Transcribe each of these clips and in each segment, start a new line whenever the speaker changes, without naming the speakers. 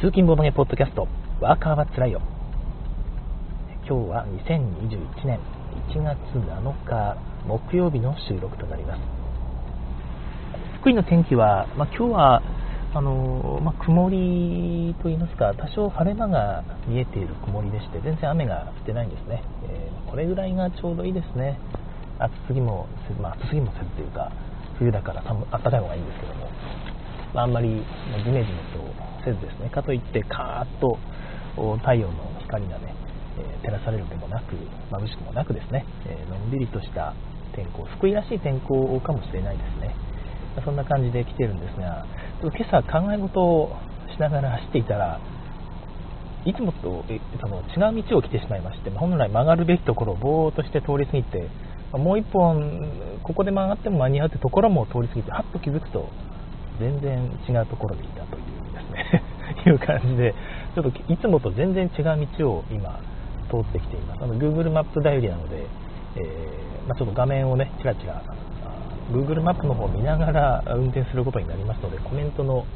通勤ボードゲポッドキャスト、ワーカーはつらいよ。今日は2021年1月7日木曜日の収録となります。福井の天気は、まあ、今日はあのまあ、曇りといいますか、多少晴れ間が見えている曇りでして、全然雨が降ってないんですね。えー、これぐらいがちょうどいいですね。暑すぎもせず、まあ、暑すぎもせずというか、冬だから暖かい方がいいんですけども、まあ、あんまりジメジメとせずですね、かといってカーッと太陽の光がね、え照らされるでもなく、眩しくもなくですね、えのんびりとした天候、福井らしい天候かもしれないですね。そんな感じで来てるんですが、今朝考え事をしながら走っていたら、いつもとその違う道を来てしまいまして、本来曲がるべきところをぼーっとして通り過ぎて、もう一本、ここで曲がっても間に合うってところも通り過ぎて、はっと気づくと、全然違うところでいたという いう感じで、ちょっといつもと全然違う道を今、通ってきています。あの Google マップ頼りなので、えー、まあ、ちょっと画面をね、ちらちら Google マップの方を見ながら運転することになりますので、コメントの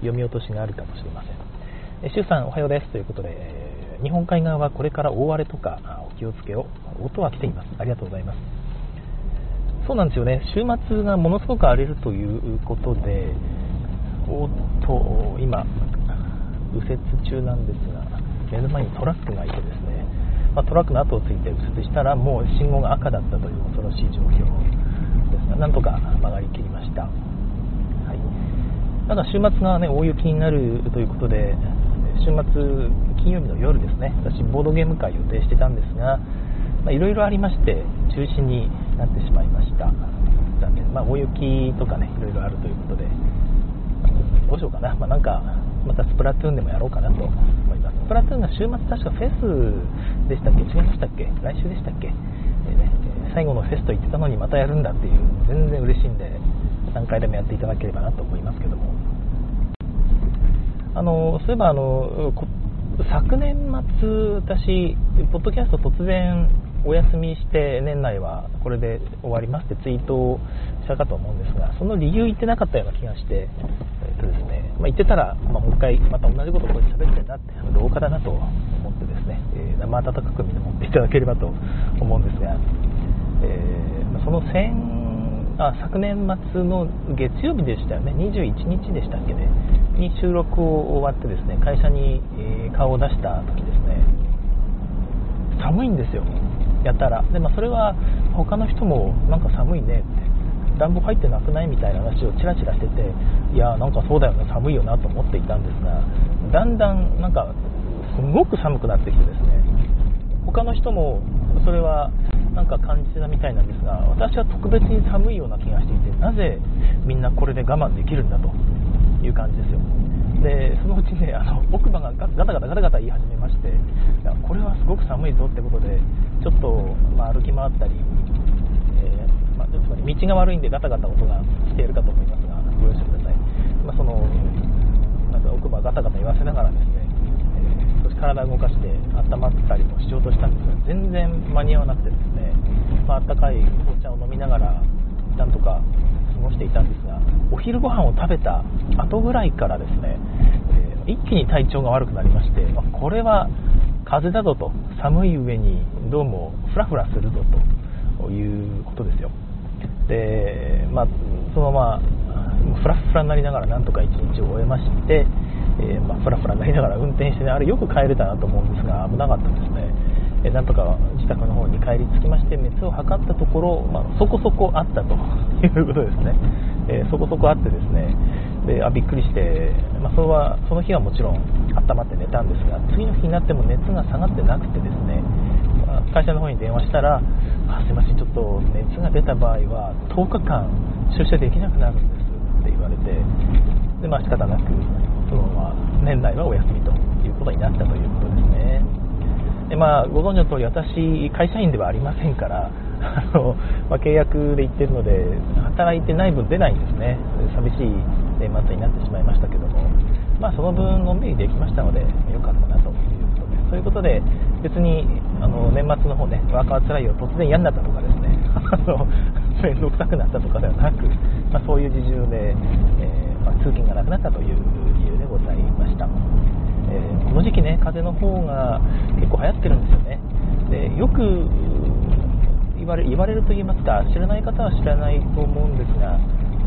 読み落としがあるかもしれません。えシュウさん、おはようです。ということで、え日本海側はこれから大荒れとかお気をつけを、音は来ています。ありがとうございます。そうなんですよね、週末がものすごく荒れるということで、おっと、今、右折中なんですが、目の前にトラックがいてですね、まあ、トラックの後をついて右折したら、もう信号が赤だったという恐ろしい状況ですが、なんとか曲がりきりました。はい、ただ週末が、ね、大雪になるということで、週末、金曜日の夜ですね、私、ボードゲーム会予定してたんですが、いろいろありまして、中止になってしまいました。残念。まあ、大雪とかね、いろいろあるということで、どうしようかな。まあ、なんか、またスプラトゥーンでもやろうかなと思います。スプラトゥーンが週末確かフェスでしたっけ？違いましたっけ？来週でしたっけ、えーね、最後のフェスと言ってたのにまたやるんだっていう全然嬉しいんで何回でもやっていただければなと思いますけどもあのそういえばあの昨年末私ポッドキャスト突然お休みして年内はこれで終わりますってツイートをしたかと思うんですがその理由言ってなかったような気がして、とですね。まあ、言ってたら、まあ、もう一回また同じことをここで喋ってるなって廊下だなと思ってですね、えー、生温かく見守っていただければと思うんですがえー、その先あ昨年末の月曜日でしたよね、21日でしたっけね、に収録を終わってですね会社に、顔を出した時ですね、寒いんですよ、やったら。でまあ、それは他の人もなんか寒いねって、暖房入ってなくないみたいな話をちらちらしてて、いやなんかそうだよな、寒いよなと思っていたんですが、だんだんなんかすごく寒くなってきてですね、他の人もそれはなんか感じてたみたいなんですが私は特別に寒いような気がしていてなぜみんなこれで我慢できるんだという感じですよ。でそのうちねあの奥歯がガタガタガタガタ言い始めましてこれはすごく寒いぞってことでちょっと、まあ、歩き回ったり、つまり道が悪いんでガタガタ音がしているかと思いますがご容赦ください、まあ、そのなんか奥歯ガタガタ言わせながらですねえ。少し体を動かして温まったりもしようとしたんですが全然間に合わなくてですね、まあったかいお茶を飲みながらなんとか過ごしていたんですがお昼ご飯を食べた後ぐらいからですね、えー、一気に体調が悪くなりまして、ま、これは風邪だぞと寒い上にどうもフラフラするぞということですよで、まあ、そのままフラフラになりながらなんとか一日を終えましてえー、まあ、フラフラになりながら運転してね、あれよく帰れたなと思うんですが、危なかったですね。えー、なんとか自宅の方に帰り着きまして、熱を測ったところ、まあ、そこそこあったということですね。えー、そこそこあってですね、であびっくりして、まあ、それはその日はもちろん温まって寝たんですが、次の日になっても熱が下がってなくてですね、会社の方に電話したら、あすいません、ちょっと熱が出た場合は10日間出社できなくなるんですって言われて、でまあ仕方なくそのまま年内はお休みということになったということですね。でまあ、ご存知の通り、私、会社員ではありませんから、あのまあ、契約で行ってるので、働いてない分出ないんですね、寂しい年末になってしまいましたけども、まあ、その分、のんびりできましたので、よかったなということです。ということで、別にあの年末の方ね、ワーカーつらいよ、突然嫌になったとかですね、面倒くさくなったとかではなく、まあ、そういう事情で、えーまあ、通勤がなくなったという理由でございました、えー、この時期ね風邪の方が結構流行ってるんですよねでよく言われ言われると言いますか知らない方は知らないと思うんですが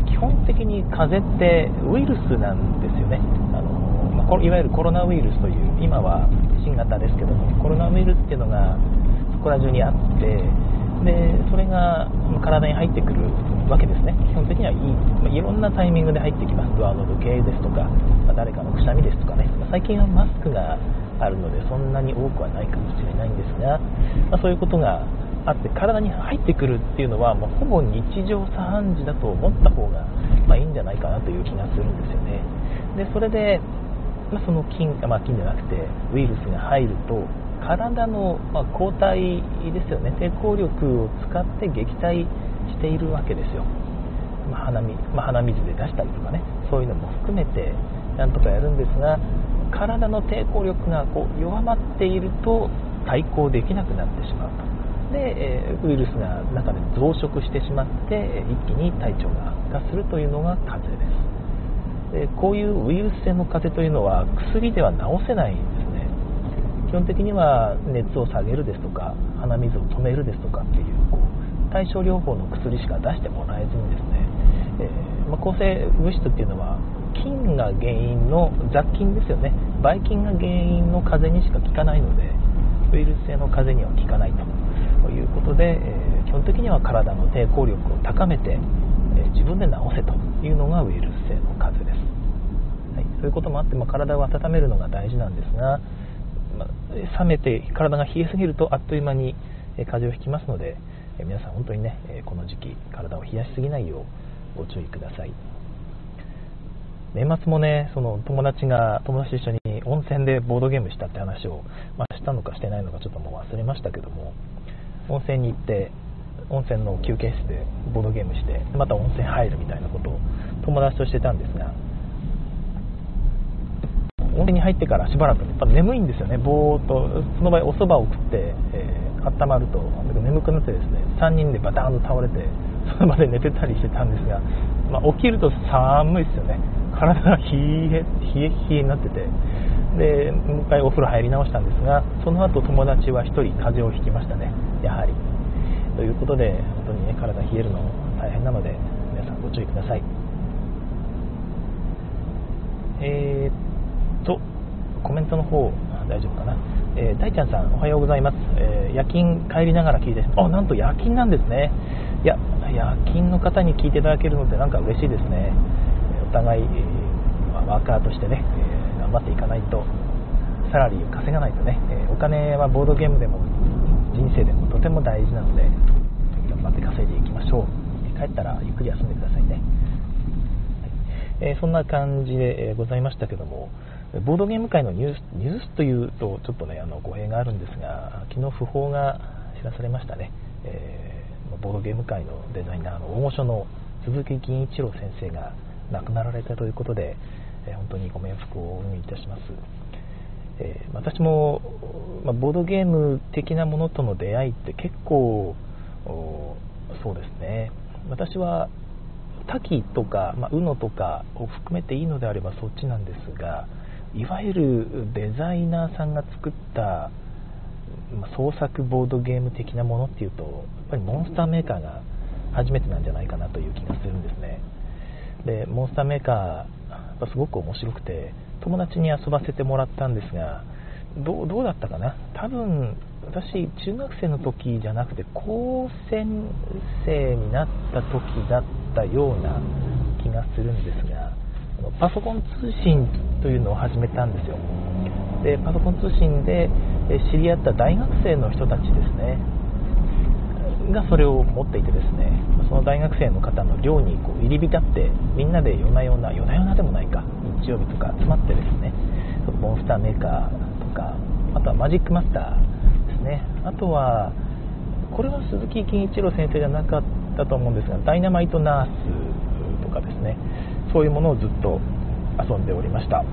基本的に風邪ってウイルスなんですよねあの、まあ、いわゆるコロナウイルスという今は新型ですけどもコロナウイルスっていうのがそこら中にあってでそれが体に入ってくるわけですね。基本的にはいい,、ま、いろんなタイミングで入ってきます。ドアノブ系ですとか、まあ、誰かのくしゃみですとかね、まあ、最近はマスクがあるのでそんなに多くはないかもしれないんですが、まそういうことがあって体に入ってくるっていうのはもうほぼ日常茶飯事だと思った方が、まいいんじゃないかなという気がするんですよね。でそれで、まその菌、まあ、菌じゃなくてウイルスが入ると体の、ま抗体ですよね。抵抗力を使って撃退しているわけですよ、まあ、鼻ま、鼻水で出したりとかね。そういうのも含めてなんとかやるんですが体の抵抗力がこう弱まっていると対抗できなくなってしまうと。で、えウイルスが中で増殖してしまって一気に体調が悪化するというのが風邪です。でこういうウイルス性の風邪というのは薬では治せないんですね。基本的には熱を下げるですとか鼻水を止めるですとかっていうこう対症療法の薬しか出してもらえずにですね、えー、まあ、抗生物質っていうのは菌が原因の雑菌ですよね。ばい菌が原因の風邪にしか効かないのでウイルス性の風邪には効かないと。いうことで、えー、基本的には体の抵抗力を高めて、えー、自分で治せというのがウイルス。性の風邪です、はい、そういうこともあって、まあ、体を温めるのが大事なんですが、まあ、冷めて体が冷えすぎるとあっという間に風邪をひきますので、皆さん本当にねこの時期体を冷やしすぎないようご注意ください。年末もね、その友達が、友達と一緒に温泉でボードゲームしたって話を、まあ、したのかしてないのかちょっともう忘れましたけども、温泉に行って、温泉の休憩室でボードゲームして、また温泉入るみたいなことを友達としてたんですが、温泉に入ってからしばらく、やっぱ眠いんですよね、ぼーっと、その場合お蕎麦を食って、えー、温まると、眠くなってですね、3人でバターンと倒れて、その場で寝てたりしてたんですが、まあ、起きると寒いですよね。体が冷え冷え冷えになってて。でもう一回お風呂入り直したんですがその後友達は1人風邪をひきましたね。やはり。ということで本当にね体冷えるの大変なので皆さんご注意ください。えー、っとコメントの方大丈夫かな。えー、大ちゃんさんおはようございます、えー、夜勤帰りながら聞いてあなんと夜勤なんですね。いや夜勤の方に聞いていただけるのってなんか嬉しいですね。お互い、まあ、ワーカーとしてね、え頑張っていかないとサラリーを稼がないとね、えお金はボードゲームでも人生でもとても大事なので頑張って稼いでいきましょう。帰ったらゆっくり休んでくださいね、えー、そんな感じで、えございましたけどもボードゲーム界のニュースニュースというとちょっとねあの語弊があるんですが昨日訃報が知らされましたね、えー、ボードゲーム界のデザイナーの大御所の鈴木銀一郎先生が亡くなられたということで、え本当にご冥福をお祈りいたします。えー、私も、まあ、ボードゲーム的なものとの出会いって結構そうですね私は多岐とか、まあ、UNO とかを含めていいのであればそっちなんですがいわゆるデザイナーさんが作った、ま、創作ボードゲーム的なものっていうとやっぱりモンスターメーカーが初めてなんじゃないかなという気がするんですね。でモンスターメーカーすごく面白くて友達に遊ばせてもらったんですがどうだったかな？多分私中学生の時じゃなくて高専生になった時だっったような気がするんですがパソコン通信というのを始めたんですよ。でパソコン通信で知り合った大学生の人たちですね。がそれを持っていてですねその大学生の方の寮にこう入り浸ってみんなで夜な夜な夜な夜なでもないか日曜日とか集まってですねモンスターメーカーとかあとはマジックマスターですね。あとはこれは鈴木金一郎先生じゃなかったと思うんですがダイナマイトナースとかですね。そういうものをずっと遊んでおりました。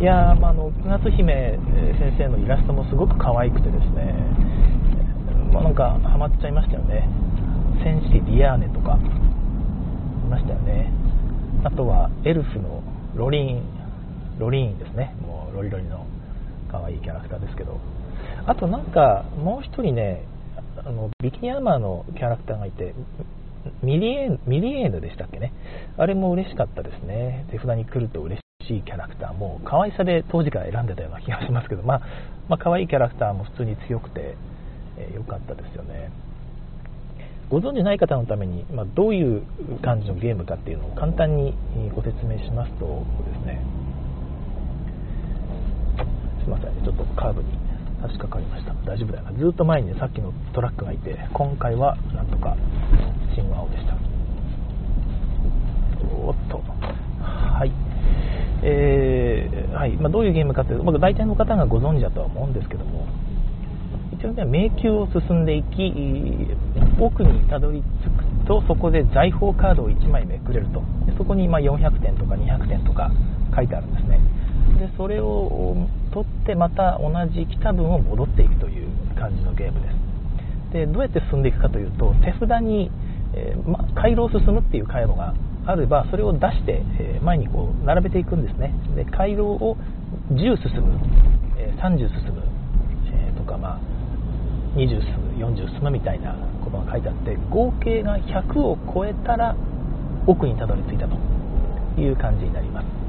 いやまあ、あの9月姫先生のイラストもすごく可愛くてですね。まあ、なんかハマっちゃいましたよね。戦士リアーネとかいましたよね。あとはエルフのロリーンロリーンですね。もうロリロリの可愛いキャラクターですけど。あとなんかもう一人ねあのビキニアーマーのキャラクターがいてミリエーヌミリエーヌでしたっけね？あれも嬉しかったですね。手札に来ると嬉しいキャラクターも可愛さで当時から選んでたような気がしますけどまあ、まあ、可愛いキャラクターも普通に強くて良、えー、かったですよね。ご存じない方のために、まあ、どういう感じのゲームかっていうのを簡単にご説明しますとですね。すいませんちょっとカーブに差し掛かりました。大丈夫だよな。ずっと前に、ね、さっきのトラックがいて今回はなんとか新青でした。おっと。はい。えー、はい。まあ、どういうゲームかというと、まあ、大体の方がご存知だとは思うんですけども一応ね迷宮を進んでいき奥にたどり着くとそこで財宝カードを1枚めくれると。そこにま400点とか200点とか書いてあるんですね。でそれを取ってまた同じ来た分を戻っていくという感じのゲームです。でどうやって進んでいくかというと手札に、えー、ま、回廊を進むっていう回路があればそれを出して、え前にこう並べていくんですね。で回廊を10進む、え30進む、えとか、まあ、20進む40進むみたいなことが書いてあって合計が100を超えたら奥にたどり着いたという感じになります。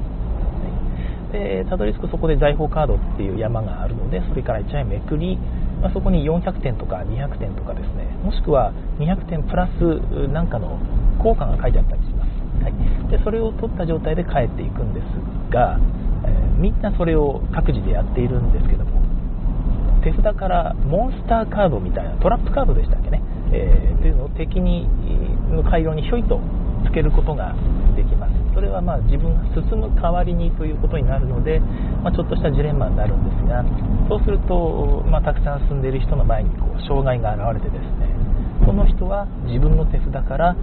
でたどり着くそこで財宝カードっていう山があるのでそれから1枚めくり、まあ、そこに400点とか200点とかですねもしくは200点プラスなんかの効果が書いてあったりします、はい、でそれを取った状態で帰っていくんですが、えー、みんなそれを各自でやっているんですけども手札からモンスターカードみたいなトラップカードでしたっけね、えー、というのを敵にの回路にひょいとつけることができます。それはまあ自分が進む代わりにということになるので、まあ、ちょっとしたジレンマになるんですがそうすると、まあ、たくさん進んでいる人の前にこう障害が現れてですねその人は自分の手札から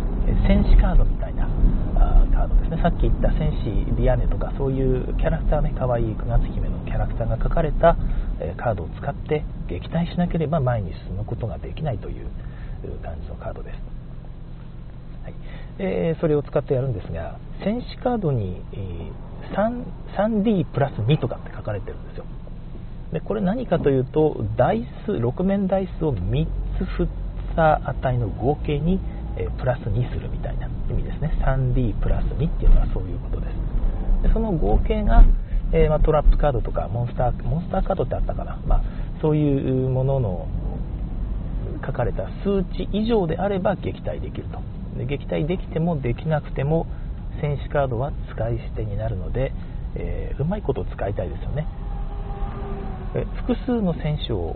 戦士カードみたいなカードですね。さっき言った戦士ディアネとかそういうキャラクターね可愛い9月姫のキャラクターが書かれたカードを使って撃退しなければ前に進むことができないという感じのカードです、えー、それを使ってやるんですが戦士カードに 3D プラス2とかって書かれてるんですよ。でこれ何かというとダイス6面ダイスを3つ振った値の合計にえプラス2するみたいな意味ですね。3D プラス2っていうのはそういうことです。でその合計が、えー、ま、トラップカードとかモンスターモンスターカードってあったかな、まあ、そういうものの書かれた数値以上であれば撃退できると。で撃退できてもできなくても戦士カードは使い捨てになるので、えー、うまいこと使いたいですよね。複数の選手を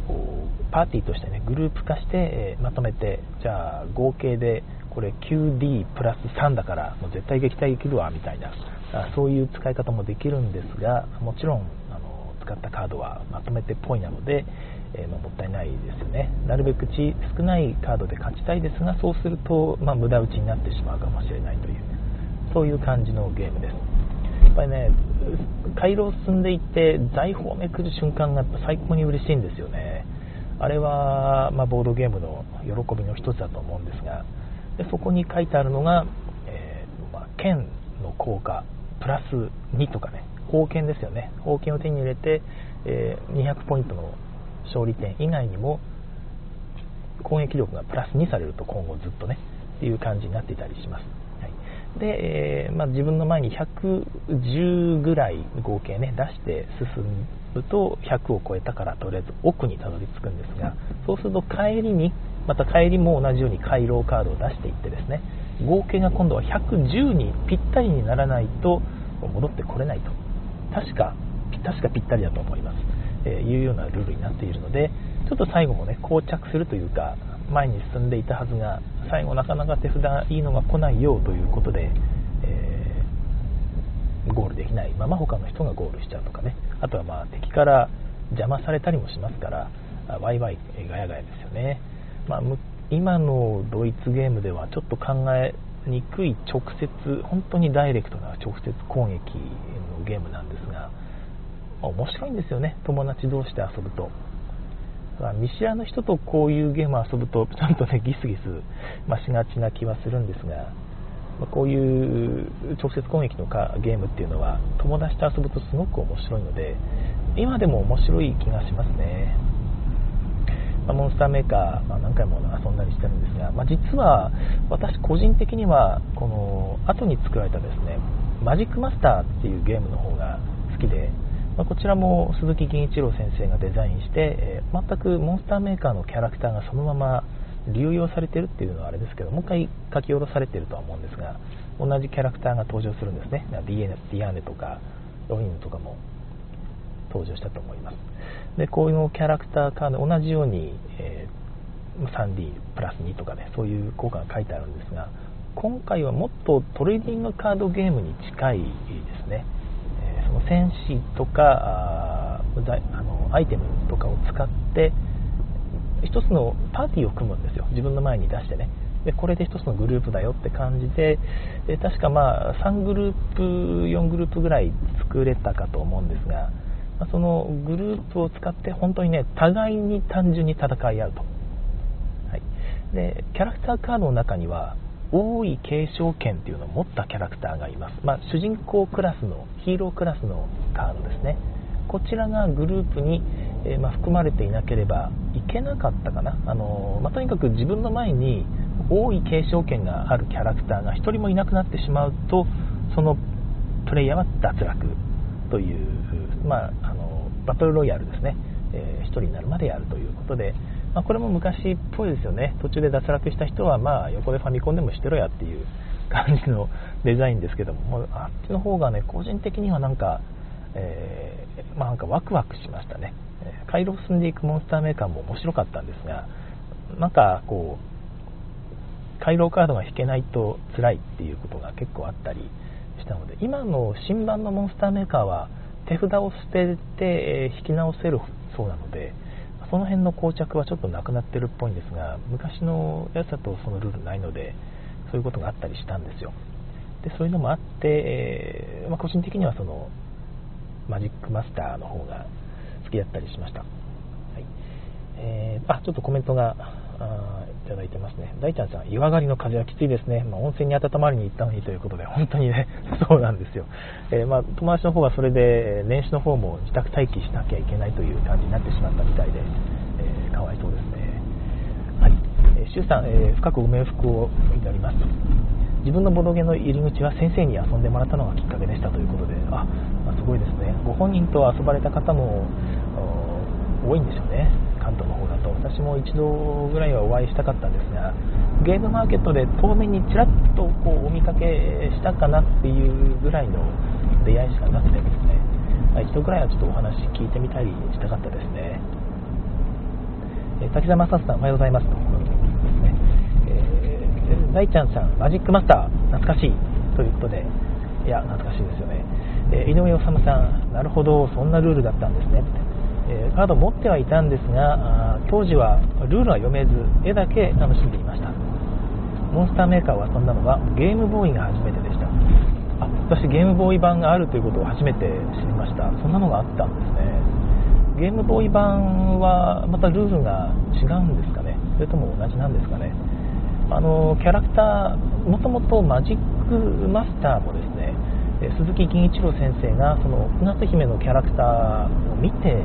パーティーとしてねグループ化して、えまとめてじゃあ合計でこれ 9D プラス3だからもう絶対撃退できるわみたいなそういう使い方もできるんですがもちろんあの使ったカードはまとめてっぽいなので、え、まあ、もったいないですよね。なるべく少ないカードで勝ちたいですがそうすると、まあ、無駄打ちになってしまうかもしれないというそういう感じのゲームです。やっぱりね回廊を進んでいって財宝をめくる瞬間が最高に嬉しいんですよね。あれは、まあ、ボードゲームの喜びの一つだと思うんですがでそこに書いてあるのが、えー、まあ、剣の効果プラス2とかね宝剣ですよね。宝剣を手に入れて、えー、200ポイントの勝利点以外にも攻撃力がプラス2されると今後ずっとねっていう感じになっていたりします。はい。で、えー、まあ、自分の前に110ぐらい合計ね出して進むと100を超えたからとりあえず奥にたどり着くんですがそうすると帰りにまた帰りも同じように回廊カードを出していってですね合計が今度は110にぴったりにならないと戻ってこれないと。確か確かぴったりだと思います、いうようなルールになっているのでちょっと最後もね膠着するというか前に進んでいたはずが最後なかなか手札いいのが来ないよということで、えー、ゴールできない。まま他の人がゴールしちゃうとかね。あとはまあ敵から邪魔されたりもしますからワイワイガヤガヤですよね、まあ、今のドイツゲームではちょっと考えにくい直接本当にダイレクトな直接攻撃のゲームなんですが面白いんですよね。友達同士で遊ぶと。見知らぬ人とこういうゲームを遊ぶとちゃんとねギスギス、まあ、しがちな気はするんですが、まこういう直接攻撃のかゲームっていうのは友達と遊ぶとすごく面白いので今でも面白い気がしますね、まあ、モンスターメーカー、まあ、何回も遊んだりしてるんですが、ま、実は私個人的にはこの後に作られたですねマジックマスターっていうゲームの方が好きで、まあ、こちらも鈴木銀一郎先生がデザインして、えー、全くモンスターメーカーのキャラクターがそのまま流用されてるっていうのはあれですけどもう一回書き下ろされてるとは思うんですが同じキャラクターが登場するんですね。ディアーネとかロインとかも登場したと思います。でこういうキャラクターカード同じように、えー、3D プラス2とかねそういう効果が書いてあるんですが今回はもっとトレーディングカードゲームに近いですね、戦士とかああのアイテムとかを使って一つのパーティーを組むんですよ。自分の前に出してね。でこれで一つのグループだよって感じでで確かまあ3グループ4グループぐらい作れたかと思うんですがそのグループを使って本当にね互いに単純に戦い合うと、はい、でキャラクターカードの中には王位継承権っていうのを持ったキャラクターがいます、まあ、主人公クラスのヒーロークラスのカードですね。こちらがグループに、えー、まあ、含まれていなければいけなかったかな、あのー、まあ、とにかく自分の前に王位継承権があるキャラクターが1人もいなくなってしまうとそのプレイヤーは脱落という、まあ、あのバトルロイヤルですね、えー、1人になるまでやるということで、まあ、これも昔っぽいですよね。途中で脱落した人はまあ横でファミコンでもしてろやっていう 感じのデザインですけども。あっちの方がね個人的にはなんか、えー、まあ、なんかワクワクしましたね。回路を進んでいくモンスターメーカーも面白かったんですがなんかこう回廊カードが引けないと辛いっていうことが結構あったりしたので今の新版のモンスターメーカーは手札を捨てて引き直せるそうなのでその辺の膠着はちょっとなくなってるっぽいんですが昔のやつだとそのルールないのでそういうことがあったりしたんですよでそういうのもあって、えー、まあ、個人的にはそのマジックマスターの方が好きだったりしました、はいえー、あちょっとコメントがいただいてますね。大ちゃんさん、岩狩りの風はきついですね。まあ、温泉に温まりに行ったのにということで、本当にね、そうなんですよ。えー、まあ、友達の方はそれで、年始の方も自宅待機しなきゃいけないという感じになってしまったみたいえー、シュウさん、えー、深くご冥福を祈ります。自分のボドゲの入り口は先生に遊んでもらったのがきっかけでしたということで、あ、まあ、すごいですね。ご本人と遊ばれた方も多いんでしょうね。関東の方だと私も一度ぐらいはお会いしたかったんですがゲームマーケットで遠目にちらっとこうお見かけしたかなっていうぐらいの出会いしかなくてですね一度ぐらいはちょっとお話聞いてみたりしたかったですね、え滝沢正さんおはようございます、大ちゃんさんマジックマスター懐かしいということで。いや懐かしいですよね、えー、井上治さんなるほどそんなルールだったんですね。えカード持ってはいたんですが当時はルールは読めず絵だけ楽しんでいました。モンスターメーカーを遊んだのはゲームボーイが初めてでした。あ私ゲームボーイ版があるということを初めて知りました。そんなのがあったんですね。ゲームボーイ版はまたルールが違うんですかね。それとも同じなんですかね。あのキャラクターもともとマジックマスターもですね鈴木銀一郎先生がその夏姫のキャラクターを見て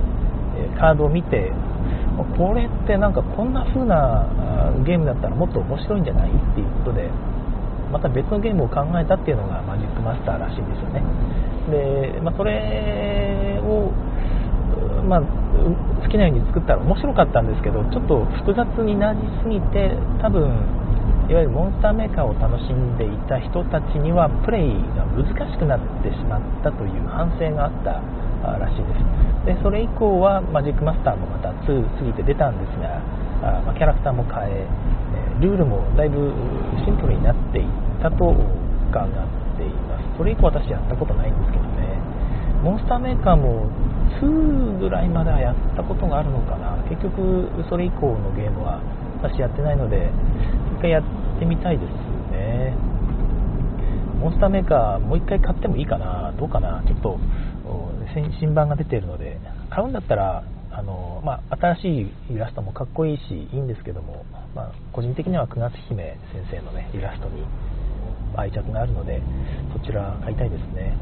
カードを見てこれってなんかこんな風なゲームだったらもっと面白いんじゃないっていうことでまた別のゲームを考えたっていうのがマジックマスターらしいんですよね。で、まあ、それを、まあ、好きなように作ったら面白かったんですけどちょっと複雑になりすぎて多分いわゆるモンスターメーカーを楽しんでいた人たちにはプレイが難しくなってしまったという反省があったらしいです。でそれ以降はマジックマスターもまた2過ぎて出たんですが、ま、キャラクターも変えルールもだいぶシンプルになっていったと伺っています。それ以降私やったことないんですけどね。モンスターメーカーも2ぐらいまではやったことがあるのかな。結局それ以降のゲームは私やってないので一回やってみたいですね。モンスターメーカーもう一回買ってもいいかな。どうかな。ちょっと新版が出ているので。買うんだったらあの、まあ、新しいイラストもかっこいいしいいんですけども、まあ、個人的には9月姫先生の、ね、イラストに愛着があるのでそちら買いたいですね。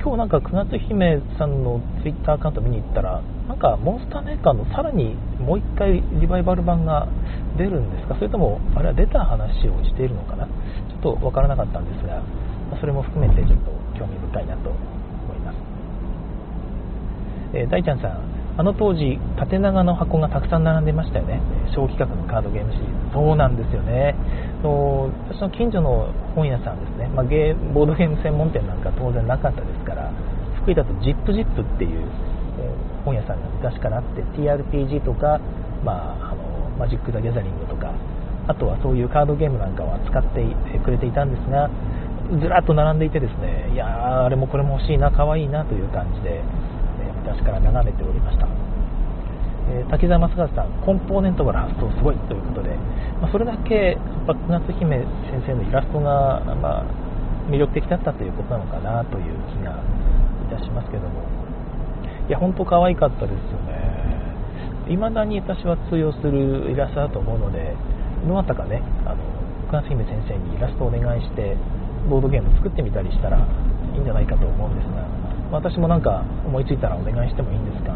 今日なんか9月姫さんの Twitter アカウント見に行ったらなんかモンスターメーカーのさらにもう1回リバイバル版が出るんですか？それともあれは出た話をしているのかな？ちょっと分からなかったんですがそれも含めてちょっと興味深いなと思います、えー、大ちゃんさんあの当時縦長の箱がたくさん並んでましたよね。小規格のカードゲームシリーズ。そうなんですよね。の私の近所の本屋さんですね、まあ、ゲーボードゲーム専門店なんか当然なかったですから福井だとジップジップっていう、本屋さんが昔からあって TRPG とか、まあ、あのマジック・ザ・ギャザリングとかあとはそういうカードゲームなんかを扱ってくれていたんですがずらっと並んでいてですねいやあれもこれも欲しいな可愛いなという感じで昔から眺めておりました、えー、滝沢正和さんコンポーネントから発想すごいということで、まあ、それだけ九月姫先生のイラストが、まあ、魅力的だったということなのかなという気がいたしますけども。いや本当可愛かったですよね。未だに私は通用するイラストだと思うのでどなたかねあの九月姫先生にイラストをお願いしてボードゲーム作ってみたりしたらいいんじゃないかと思うんですが私もなんか思いついたらお願いしてもいいんですが、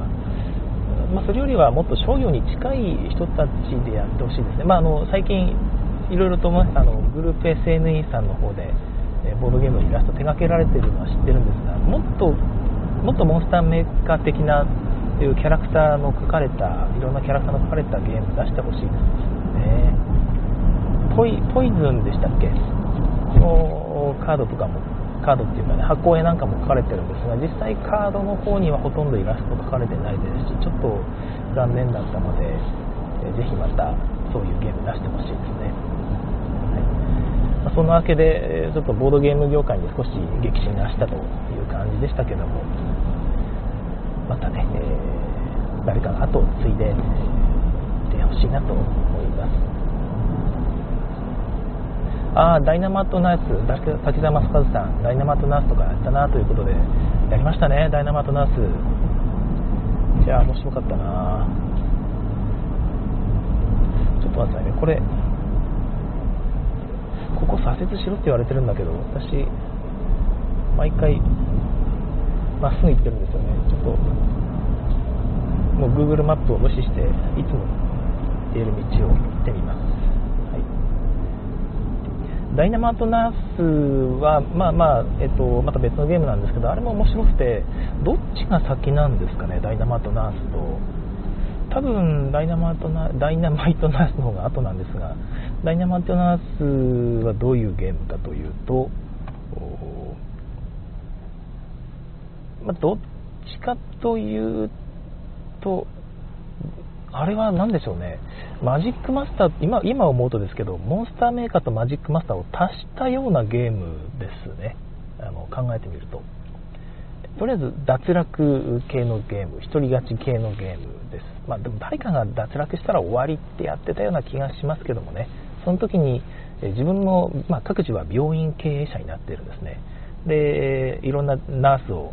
まあ、それよりはもっと商業に近い人たちでやってほしいですね、まあ、あの最近いろいろとあのグループ SNE さんの方でボードゲームのイラスト手掛けられてるのは知ってるんですがもっともっとモンスターメーカー的ないうキャラクターの描かれたいろんなキャラクターの描かれたゲーム出してほしいですね。ポイポイズンでしたっけ？のカードとかも。カードっていうかね箱絵なんかも書かれてるんですが実際カードの方にはほとんどイラスト書かれてないですしちょっと残念だったので、え、ぜひまたそういうゲーム出してほしいですね、はい、そのわけでちょっとボードゲーム業界に少し激震がしたという感じでしたけども。またね、えー、誰かが後を継いでいてほしいなと思います。ああ、ダイナマットナイス、滝沢正和さん、ダイナマットナースとかやったなということで、やりましたね、ダイナマットナース。いや、面白かったな。ちょっと待ってね、これ、ここ左折しろって言われてるんだけど、私、毎回、まっすぐ行ってるんですよね。ちょっと、もう Google マップを無視して、いつも行っている道を行ってみます。はいダイナマートナースは、まあまあ、えっと、また別のゲームなんですけど、あれも面白くて、どっちが先なんですかね、ダイナマートナースと。多分ダイナマートナ ダイナマイトナースの方が後なんですが、ダイナマイトナースはどういうゲームかというと、まあ、どっちかというと、あれは何でしょうね、マジックマスター、今今思うとですけど、モンスターメーカーとマジックマスターを足したようなゲームですね、あの考えてみると。とりあえず脱落系のゲーム、一人勝ち系のゲームです。まあ、でも誰かが脱落したら終わりってやってたような気がしますけどもね、その時に自分の、まあ、各自は病院経営者になっているんですね。で、いろんなナースを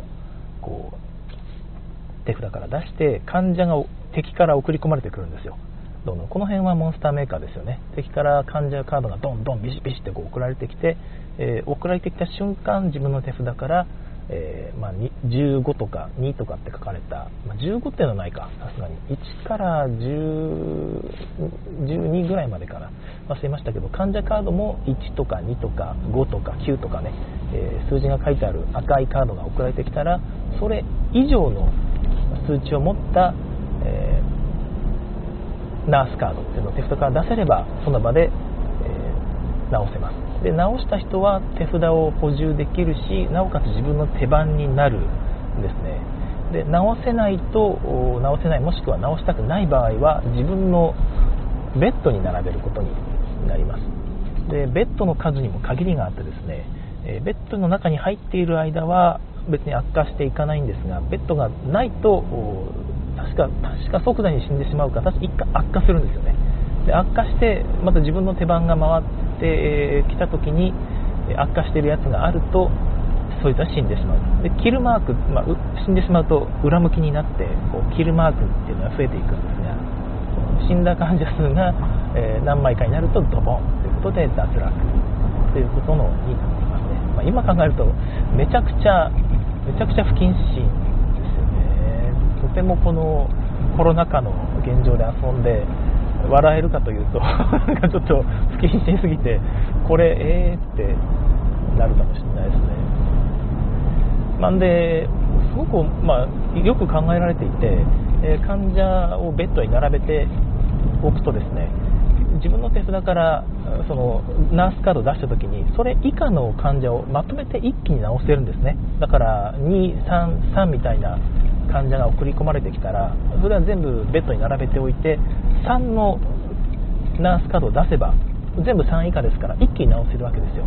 こう手札から出して患者が敵から送り込まれてくるんですよ。どんどん。この辺はモンスターメーカーですよね。敵から患者カードがどんどんビシビシってこう送られてきて、えー、送られてきた瞬間自分の手札から、えー、まあ、15とか2とかって書かれた、まあ、15っていうのはないかさすがに。1から12ぐらいまでかな。忘れましたけど患者カードも1とか2とか5とか9とかね、えー、数字が書いてある赤いカードが送られてきたらそれ以上の数値を持ったえー、ナースカードっていうのをテストから出せればその場で、直せます。で直した人は手札を補充できるしなおかつ自分の手番になるんですね。で直せないと直せないもしくは直したくない場合は自分のベッドに並べることになります。でベッドの数にも限りがあってですねベッドの中に入っている間は別に悪化していかないんですがベッドがないと確か確か即座に死んでしまうか確か1回悪化するんですよね。で悪化してまた自分の手番が回ってきた時に悪化しているやつがあるとそいつは死んでしまう。でキルマーク、まあ、死んでしまうと裏向きになってこうキルマークっていうのが増えていくんですが死んだ患者数が、え何枚かになるとドボンということで脱落ということのになって今考えるとめちゃくちゃめちゃくちゃ不謹慎ですよね。とてもこのコロナ禍の現状で遊んで笑えるかというと なんかちょっと不謹慎すぎてこれえーってなるかもしれないですね。なんですごく、まあ、よく考えられていて、えー、患者をベッドに並べておくとですね自分の手札からそのナースカードを出した時にそれ以下の患者をまとめて一気に治せるんですね。だから233みたいな患者が送り込まれてきたらそれは全部ベッドに並べておいて3のナースカードを出せば全部3以下ですから一気に治せるわけですよ。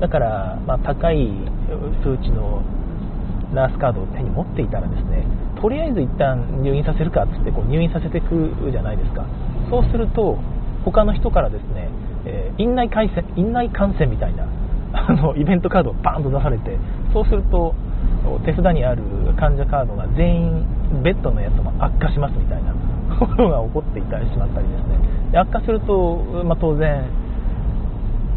だから、まあ、高い数値のナースカードを手に持っていたらですねとりあえず一旦入院させるかっつってこう入院させていくじゃないですか。そうすると他の人からですね、えー、院内感染院内感染みたいなあのイベントカードをバーンと出されてそうすると手札にある患者カードが全員ベッドのやつも悪化しますみたいな ことが起こっていたりしまったりですね。で悪化すると、まあ、当然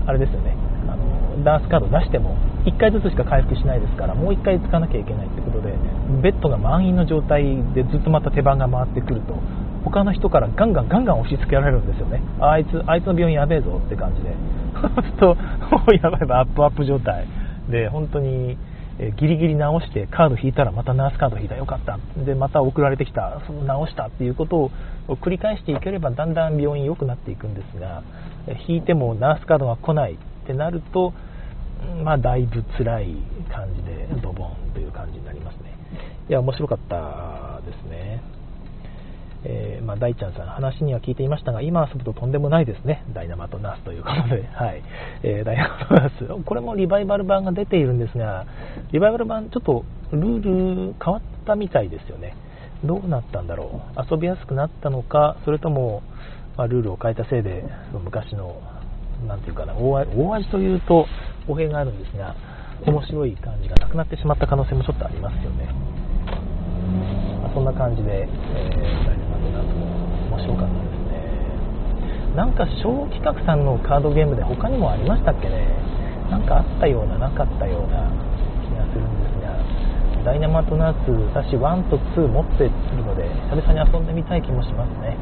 あれですよね。あのダースカード出しても1回ずつしか回復しないですからもう1回使わなきゃいけないってことでベッドが満員の状態でずっとまた手番が回ってくると他の人からガンガンガンガン押し付けられるんですよね。あいつあいつの病院やべえぞって感じで。そうするともうやばいばアップアップ状態。で本当にえギリギリ直してカード引いたらまたナースカード引いた。よかった。でまた送られてきた。その直した。っていうことを繰り返していければだんだん病院良くなっていくんですがえ引いてもナースカードが来ないってなるとまあだいぶ辛い感じでドボンという感じになりますね。いや面白かったですね。えー、まあ、大ちゃんさん、話には聞いていましたが、今遊ぶととんでもないですね、ダイナマトナースということで、はい、えー、ダイナマトナース、これもリバイバル版が出ているんですが、リバイバル版、ちょっとルール変わったみたいですよね、どうなったんだろう、遊びやすくなったのか、それとも、まあ、ルールを変えたせいで、その昔の、なんていうかな大、大味というと語弊があるんですが、面白い感じがなくなってしまった可能性もちょっとありますよね。ま、そんな感じで、えー面白かったですね。なんか小企画さんのカードゲームで他にもありましたっけね。なんかあったようななかったような気がするんですがダイナマートナーツ私1と2持ってるので久々に遊んでみたい気もしますね。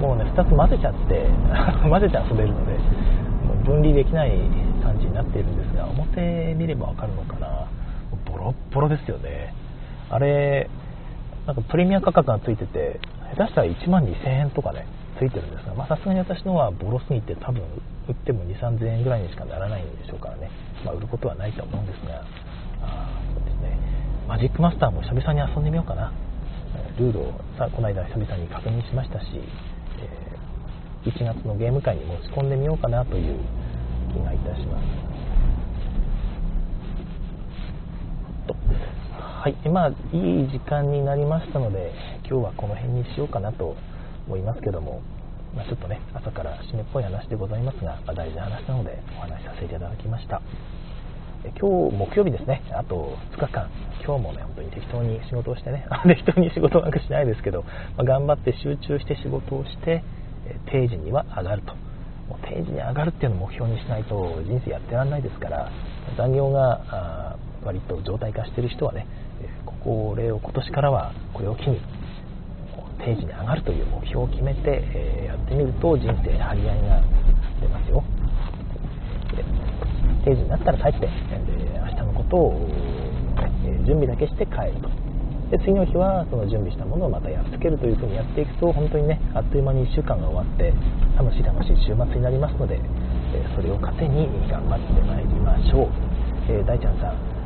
もうね2つ混ぜちゃって 混ぜて遊べるのでもう分離できない感じになっているんですが表見ればわかるのかな。ボロッボロですよね。あれなんかプレミア価格がついてて下手したら1万2000円とかねついてるんですがさすがに私のはボロすぎて多分売っても2 3 0 0 0円ぐらいにしかならないんでしょうからね、まあ、売ることはないと思うんですがあそうですね。マジックマスターも久々に遊んでみようかな。ルールをさこの間久々に確認しましたし、えー、1月のゲーム会に持ち込んでみようかなという気がいたします。はい、まあ、いい時間になりましたので、今日はこの辺にしようかなと思いますけども、まあ、ちょっとね、朝から締めっぽい話でございますが、まあ、大事な話なのでお話しさせていただきましたえ。今日木曜日ですね、あと2日間、今日もね、本当に適当に仕事をしてね、適当に仕事なんかしないですけど、まあ、頑張って集中して仕事をして、定時には上がると。もう定時に上がるっていうのを目標にしないと人生やってらんないですから、残業が割と状態化してる人はね、これを今年からはこれを機に定時に上がるという目標を決めて、えやってみると人生張り合いが出ますよ。定時になったら帰ってで明日のことを、え準備だけして帰ると。で次の日はその準備したものをまたやっつけるというふうにやっていくと本当にねあっという間に1週間が終わって楽しい楽しい週末になりますので、えそれを糧に頑張ってまいりましょう、え大ちゃんさん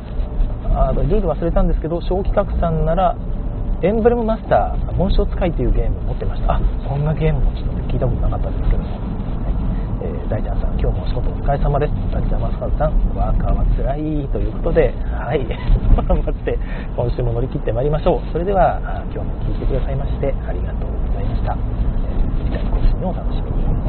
あルール忘れたんですけど小企画さんならエンブレムマスター紋章使いというゲームを持ってました。あそんなゲームもちょっと聞いたことなかったんですけども、はい。えー、大ちゃんさん今日もお仕事お疲れ様です。滝沢正和さんワーカーはつらいということではい。頑張って今週も乗り切ってまいりましょう。それでは今日も聞いてくださいましてありがとうございました、えー、次回の更新をお楽しみに。